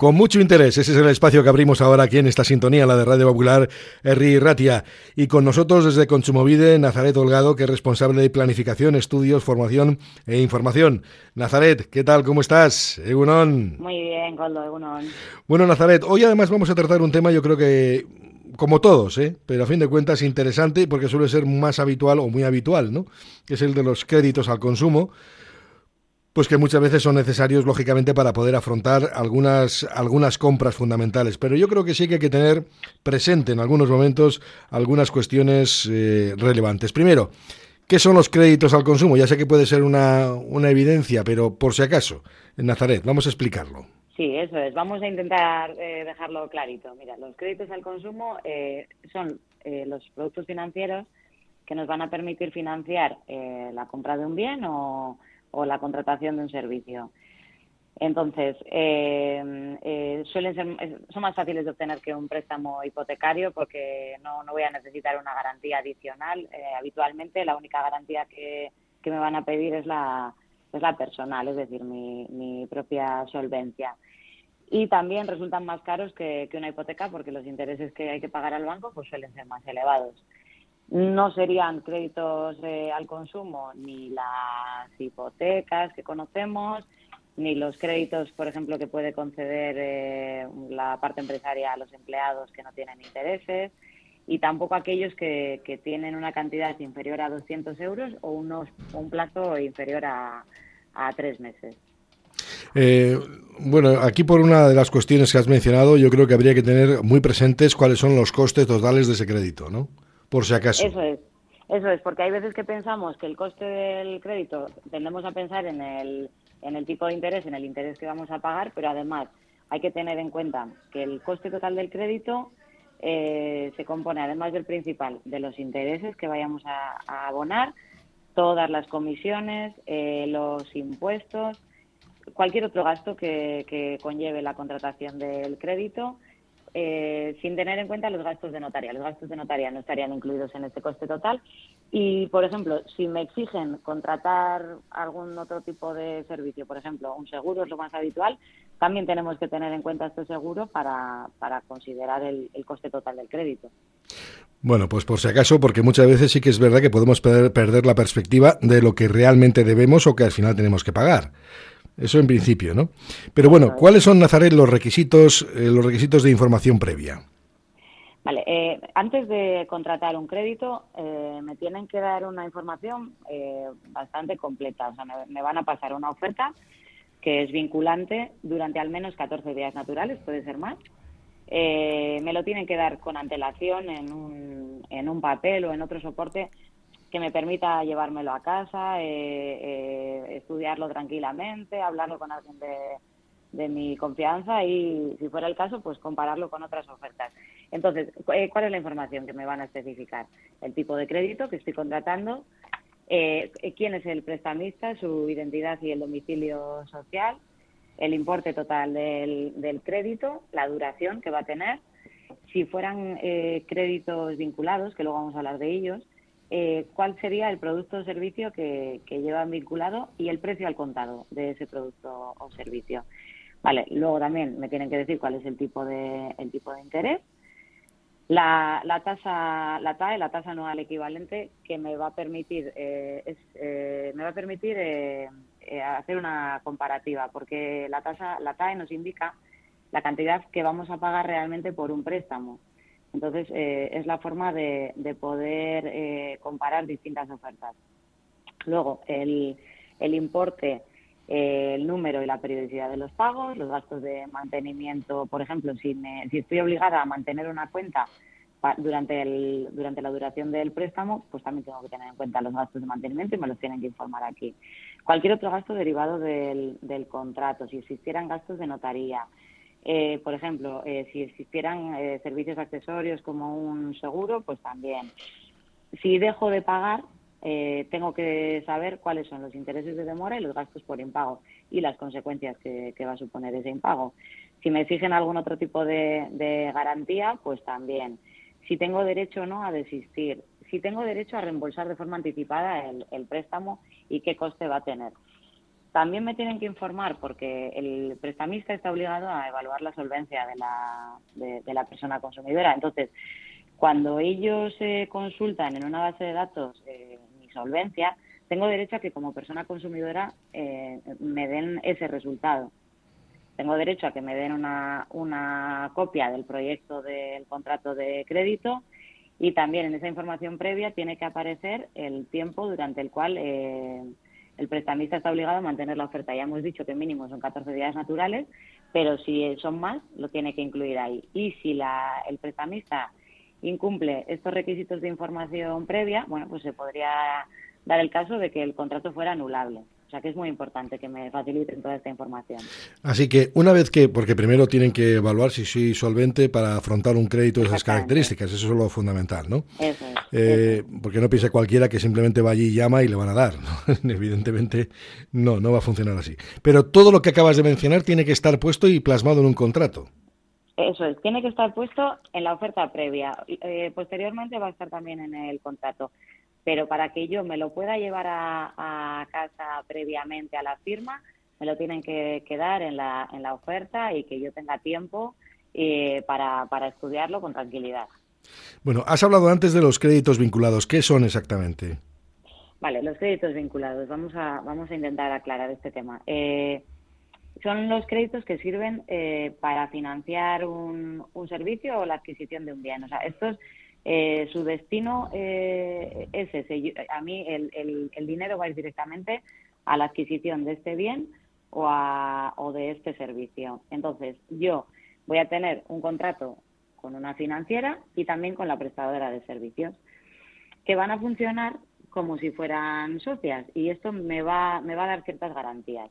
Con mucho interés, ese es el espacio que abrimos ahora aquí en esta sintonía, la de Radio Popular, Herri Ratia. Y con nosotros desde Consumovide, Nazaret Holgado, que es responsable de planificación, estudios, formación e información. Nazaret, ¿qué tal? ¿Cómo estás? Egunon. Muy bien, Goldo, Egunon. Bueno, Nazaret, hoy además vamos a tratar un tema, yo creo que como todos, ¿eh? pero a fin de cuentas interesante porque suele ser más habitual o muy habitual, ¿no? Que es el de los créditos al consumo pues que muchas veces son necesarios, lógicamente, para poder afrontar algunas, algunas compras fundamentales. Pero yo creo que sí que hay que tener presente en algunos momentos algunas cuestiones eh, relevantes. Primero, ¿qué son los créditos al consumo? Ya sé que puede ser una, una evidencia, pero por si acaso, en Nazaret, vamos a explicarlo. Sí, eso es. Vamos a intentar eh, dejarlo clarito. Mira, los créditos al consumo eh, son los productos financieros que nos van a permitir financiar la compra de un bien o o la contratación de un servicio. Entonces, eh, eh, suelen ser, son más fáciles de obtener que un préstamo hipotecario porque no, no voy a necesitar una garantía adicional. Eh, habitualmente la única garantía que, me van a pedir es la, es la personal, es decir, mi, mi propia solvencia. Y también resultan más caros que, que una hipoteca porque los intereses que hay que pagar al banco pues suelen ser más elevados no serían créditos eh, al consumo ni las hipotecas que conocemos, ni los créditos, por ejemplo, que puede conceder eh, la parte empresaria a los empleados que no tienen intereses, y tampoco aquellos que, que tienen una cantidad inferior a 200 euros o unos, un plazo inferior a, a tres meses. Eh, bueno, aquí por una de las cuestiones que has mencionado, yo creo que habría que tener muy presentes cuáles son los costes totales de ese crédito, ¿no? Por si acaso. Eso es. Eso es, porque hay veces que pensamos que el coste del crédito, tendemos a pensar en el, en el tipo de interés, en el interés que vamos a pagar, pero además hay que tener en cuenta que el coste total del crédito eh, se compone, además del principal, de los intereses que vayamos a, abonar, todas las comisiones, eh, los impuestos, cualquier otro gasto que, que conlleve la contratación del crédito eh, sin tener en cuenta los gastos de notaría. Los gastos de notaría no estarían incluidos en este coste total. Y, por ejemplo, si me exigen contratar algún otro tipo de servicio, por ejemplo, un seguro es lo más habitual, también tenemos que tener en cuenta este seguro para, para considerar el coste total del crédito. Bueno, pues por si acaso, porque muchas veces sí que es verdad que podemos perder la perspectiva de lo que realmente debemos o que al final tenemos que pagar. Eso en principio, ¿no? Pero bueno, ¿cuáles son, Nazaret, los requisitos, eh, los requisitos de información previa? Vale, eh, antes de contratar un crédito, eh, me tienen que dar una información bastante completa. O sea, me, van a pasar una oferta que es vinculante durante al menos 14 días naturales, puede ser más. me lo tienen que dar con antelación en un, en un papel o en otro soporte que me permita llevármelo a casa, eh, eh, estudiarlo tranquilamente, hablarlo con alguien de, mi confianza y, si fuera el caso, pues compararlo con otras ofertas. Entonces, eh, ¿cuál es la información que me van a especificar? El tipo de crédito que estoy contratando, quién es el prestamista, su identidad y el domicilio social, el importe total del, del crédito, la duración que va a tener, si fueran créditos vinculados, que luego vamos a hablar de ellos, eh, cuál sería el producto o servicio que, llevan vinculado y el precio al contado de ese producto o servicio. Vale, luego también me tienen que decir cuál es el tipo de, el tipo de interés, la, la tasa, la TAE, la tasa anual equivalente, que me va a permitir, eh, eh, me va a permitir hacer una comparativa, porque la tasa, la TAE nos indica la cantidad que vamos a pagar realmente por un préstamo. Entonces, eh, es la forma de, poder eh, comparar distintas ofertas. Luego, el, el importe, eh, el número y la periodicidad de los pagos, los gastos de mantenimiento, por ejemplo, si, me, si estoy obligada a mantener una cuenta durante, el, durante la duración del préstamo, pues también tengo que tener en cuenta los gastos de mantenimiento y me los tienen que informar aquí. Cualquier otro gasto derivado del contrato, si existieran gastos de notaría, eh, por ejemplo, eh, si existieran eh, servicios accesorios como un seguro, pues también. Si dejo de pagar, tengo que saber cuáles son los intereses de demora y los gastos por impago y las consecuencias que, va a suponer ese impago. Si me exigen algún otro tipo de, garantía, pues también. Si tengo derecho o no a desistir. Si tengo derecho a reembolsar de forma anticipada el préstamo y qué coste va a tener. También me tienen que informar porque el prestamista está obligado a evaluar la solvencia de la, de, la persona consumidora. Entonces, cuando ellos eh, consultan en una base de datos eh, mi solvencia, tengo derecho a que como persona consumidora eh, me den ese resultado. Tengo derecho a que me den una, una copia del proyecto del contrato de crédito y también en esa información previa tiene que aparecer el tiempo durante el cual eh, el prestamista está obligado a mantener la oferta. Ya hemos dicho que mínimo son 14 días naturales, pero si son más, lo tiene que incluir ahí. Y si la, el prestamista incumple estos requisitos de información previa, bueno, pues se podría dar el caso de que el contrato fuera anulable. O sea que es muy importante que me faciliten toda esta información. Así que una vez que, porque primero tienen que evaluar si soy solvente para afrontar un crédito de esas características, eso es lo fundamental, ¿no? Eso eh, Porque no piense cualquiera que simplemente va allí y llama y le van a dar. Evidentemente no, no va a funcionar así. Pero todo lo que acabas de mencionar tiene que estar puesto y plasmado en un contrato. Eso es, tiene que estar puesto en la oferta previa. Eh, posteriormente va a estar también en el contrato pero para que yo me lo pueda llevar a, casa previamente a la firma, me lo tienen que quedar en la, en la oferta y que yo tenga tiempo eh, para, para estudiarlo con tranquilidad. Bueno, has hablado antes de los créditos vinculados. ¿Qué son exactamente? Vale, los créditos vinculados. Vamos a, vamos a intentar aclarar este tema. Eh, son los créditos que sirven eh, para financiar un, un, servicio o la adquisición de un bien. O sea, estos eh, su destino eh, es ese. a mí el, el, dinero va a ir directamente a la adquisición de este bien o, a, o de este servicio. Entonces, yo voy a tener un contrato con una financiera y también con la prestadora de servicios que van a funcionar como si fueran socias y esto me va, me va a dar ciertas garantías.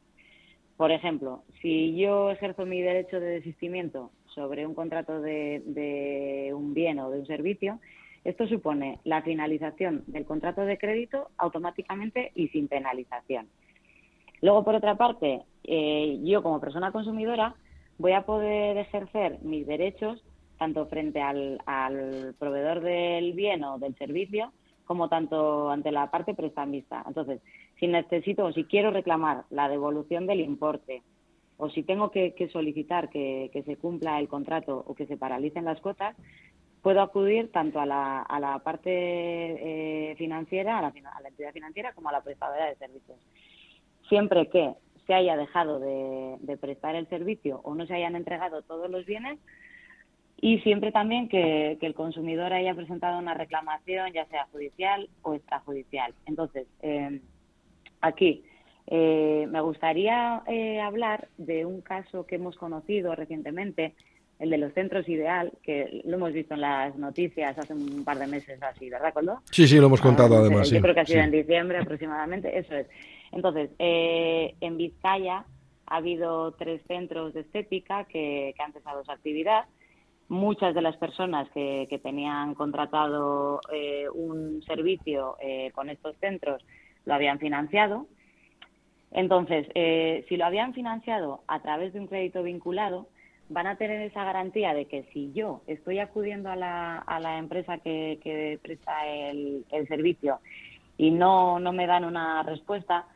Por ejemplo, si yo ejerzo mi derecho de desistimiento sobre un contrato de, un bien o de un servicio, esto supone la finalización del contrato de crédito automáticamente y sin penalización. Luego, por otra parte, eh, yo como persona consumidora voy a poder ejercer mis derechos tanto frente al, al, proveedor del bien o del servicio como tanto ante la parte prestamista. Entonces, si necesito o si quiero reclamar la devolución del importe o si tengo que, solicitar que, se cumpla el contrato o que se paralicen las cuotas, puedo acudir tanto a la, a la parte eh, financiera, a la, entidad financiera, como a la prestadora de servicios. Siempre que se haya dejado de, prestar el servicio o no se hayan entregado todos los bienes y siempre también que, el consumidor haya presentado una reclamación, ya sea judicial o extrajudicial. Entonces, eh, aquí eh, me gustaría eh, hablar de un caso que hemos conocido recientemente, el de los centros ideal, que lo hemos visto en las noticias hace un par de meses así, ¿verdad, Coldo? Sí, sí, lo hemos contado ah, además. Yo creo que ha sido en diciembre aproximadamente, eso es. Entonces, eh, en Vizcaya ha habido tres centros de estética que, han cesado su actividad. Muchas de las personas que, que tenían contratado un servicio con estos centros lo habían financiado entonces, eh, si lo habían financiado a través de un crédito vinculado, van a tener esa garantía de que si yo estoy acudiendo a la, a la empresa que, presta el, servicio y no, me dan una respuesta,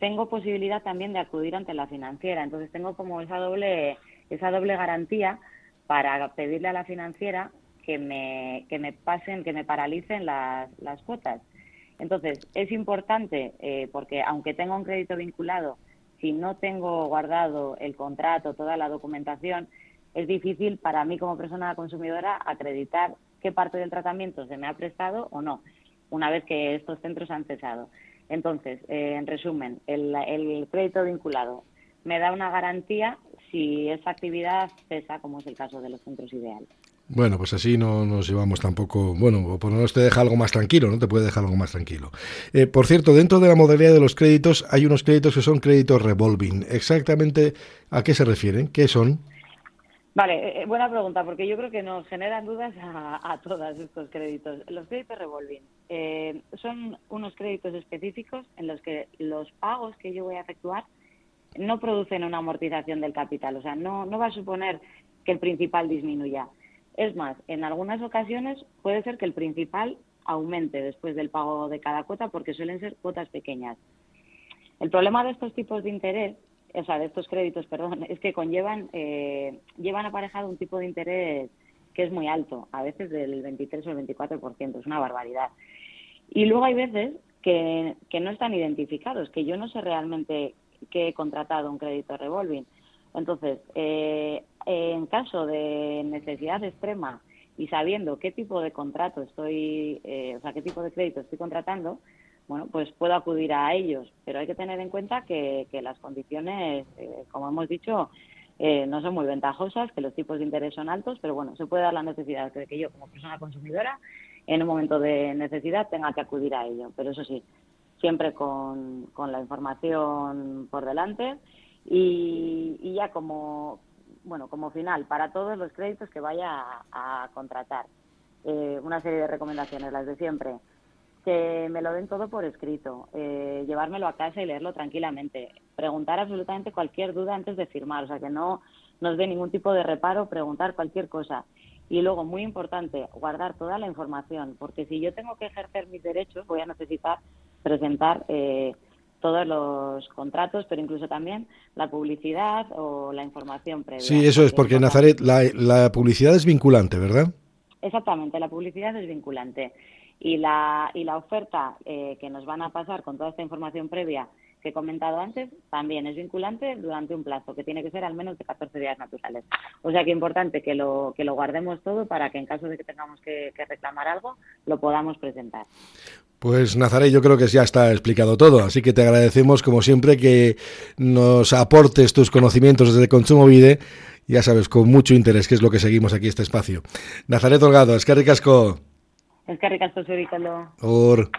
tengo posibilidad también de acudir ante la financiera. Entonces tengo como esa doble, esa doble garantía para pedirle a la financiera que me, que me pasen, que me paralicen las cuotas. Entonces, es importante eh, porque aunque tenga un crédito vinculado, si no tengo guardado el contrato, toda la documentación, es difícil para mí como persona consumidora acreditar qué parte del tratamiento se me ha prestado o no, una vez que estos centros han cesado. Entonces, eh, en resumen, el, el crédito vinculado me da una garantía si esa actividad cesa, como es el caso de los centros ideales. Bueno, pues así no nos llevamos tampoco, bueno, por lo menos te deja algo más tranquilo, ¿no? Te puede dejar algo más tranquilo. Eh, por cierto, dentro de la modalidad de los créditos hay unos créditos que son créditos revolving. ¿Exactamente a qué se refieren? ¿Qué son? Vale, eh, eh, buena pregunta, porque yo creo que nos generan dudas a, a todos estos créditos. Los créditos revolving son unos créditos específicos en los que los pagos que yo voy a efectuar no producen una amortización del capital, o sea, no, no va a suponer que el principal disminuya es más, en algunas ocasiones puede ser que el principal aumente después del pago de cada cuota porque suelen ser cuotas pequeñas. El problema de estos tipos de interés, o sea, de estos créditos, perdón, es que conllevan, eh, llevan aparejado un tipo de interés que es muy alto, a veces del 23 o el 24%, es una barbaridad. Y luego hay veces que, que no están identificados, que yo no sé realmente que he contratado un crédito revolving. Entonces, eh, en caso de necesidad extrema y sabiendo qué tipo de contrato estoy, eh, o sea, qué tipo de crédito estoy contratando, bueno, pues puedo acudir a ellos, pero hay que tener en cuenta que, las condiciones, eh, como hemos dicho, eh, no son muy ventajosas, que los tipos de interés son altos, pero bueno, se puede dar la necesidad de que yo, como persona consumidora, en un momento de necesidad tenga que acudir a ello. Pero eso sí, siempre con, con la información por delante y, ya como, bueno, como final, para todos los créditos que vaya a, contratar. Eh, una serie de recomendaciones, las de siempre que me lo den todo por escrito, eh, llevármelo a casa y leerlo tranquilamente, preguntar absolutamente cualquier duda antes de firmar, o sea, que no nos dé ningún tipo de reparo preguntar cualquier cosa. Y luego, muy importante, guardar toda la información, porque si yo tengo que ejercer mis derechos, voy a necesitar presentar eh, todos los contratos, pero incluso también la publicidad o la información previa. Sí, eso es, porque Nazaret, la, la publicidad es vinculante, ¿verdad? Exactamente, la publicidad es vinculante y la, y la oferta eh, que nos van a pasar con toda esta información previa que he comentado antes también es vinculante durante un plazo que tiene que ser al menos de 14 días naturales. O sea que importante que lo, que lo guardemos todo para que en caso de que tengamos que, reclamar algo lo podamos presentar. Pues Nazaré, yo creo que ya está explicado todo, así que te agradecemos como siempre que nos aportes tus conocimientos desde Consumo Vide, ya sabes, con mucho interés, que es lo que seguimos aquí este espacio. Nazaret Delgado, es que ricasco. Asko zurikalo. Hor.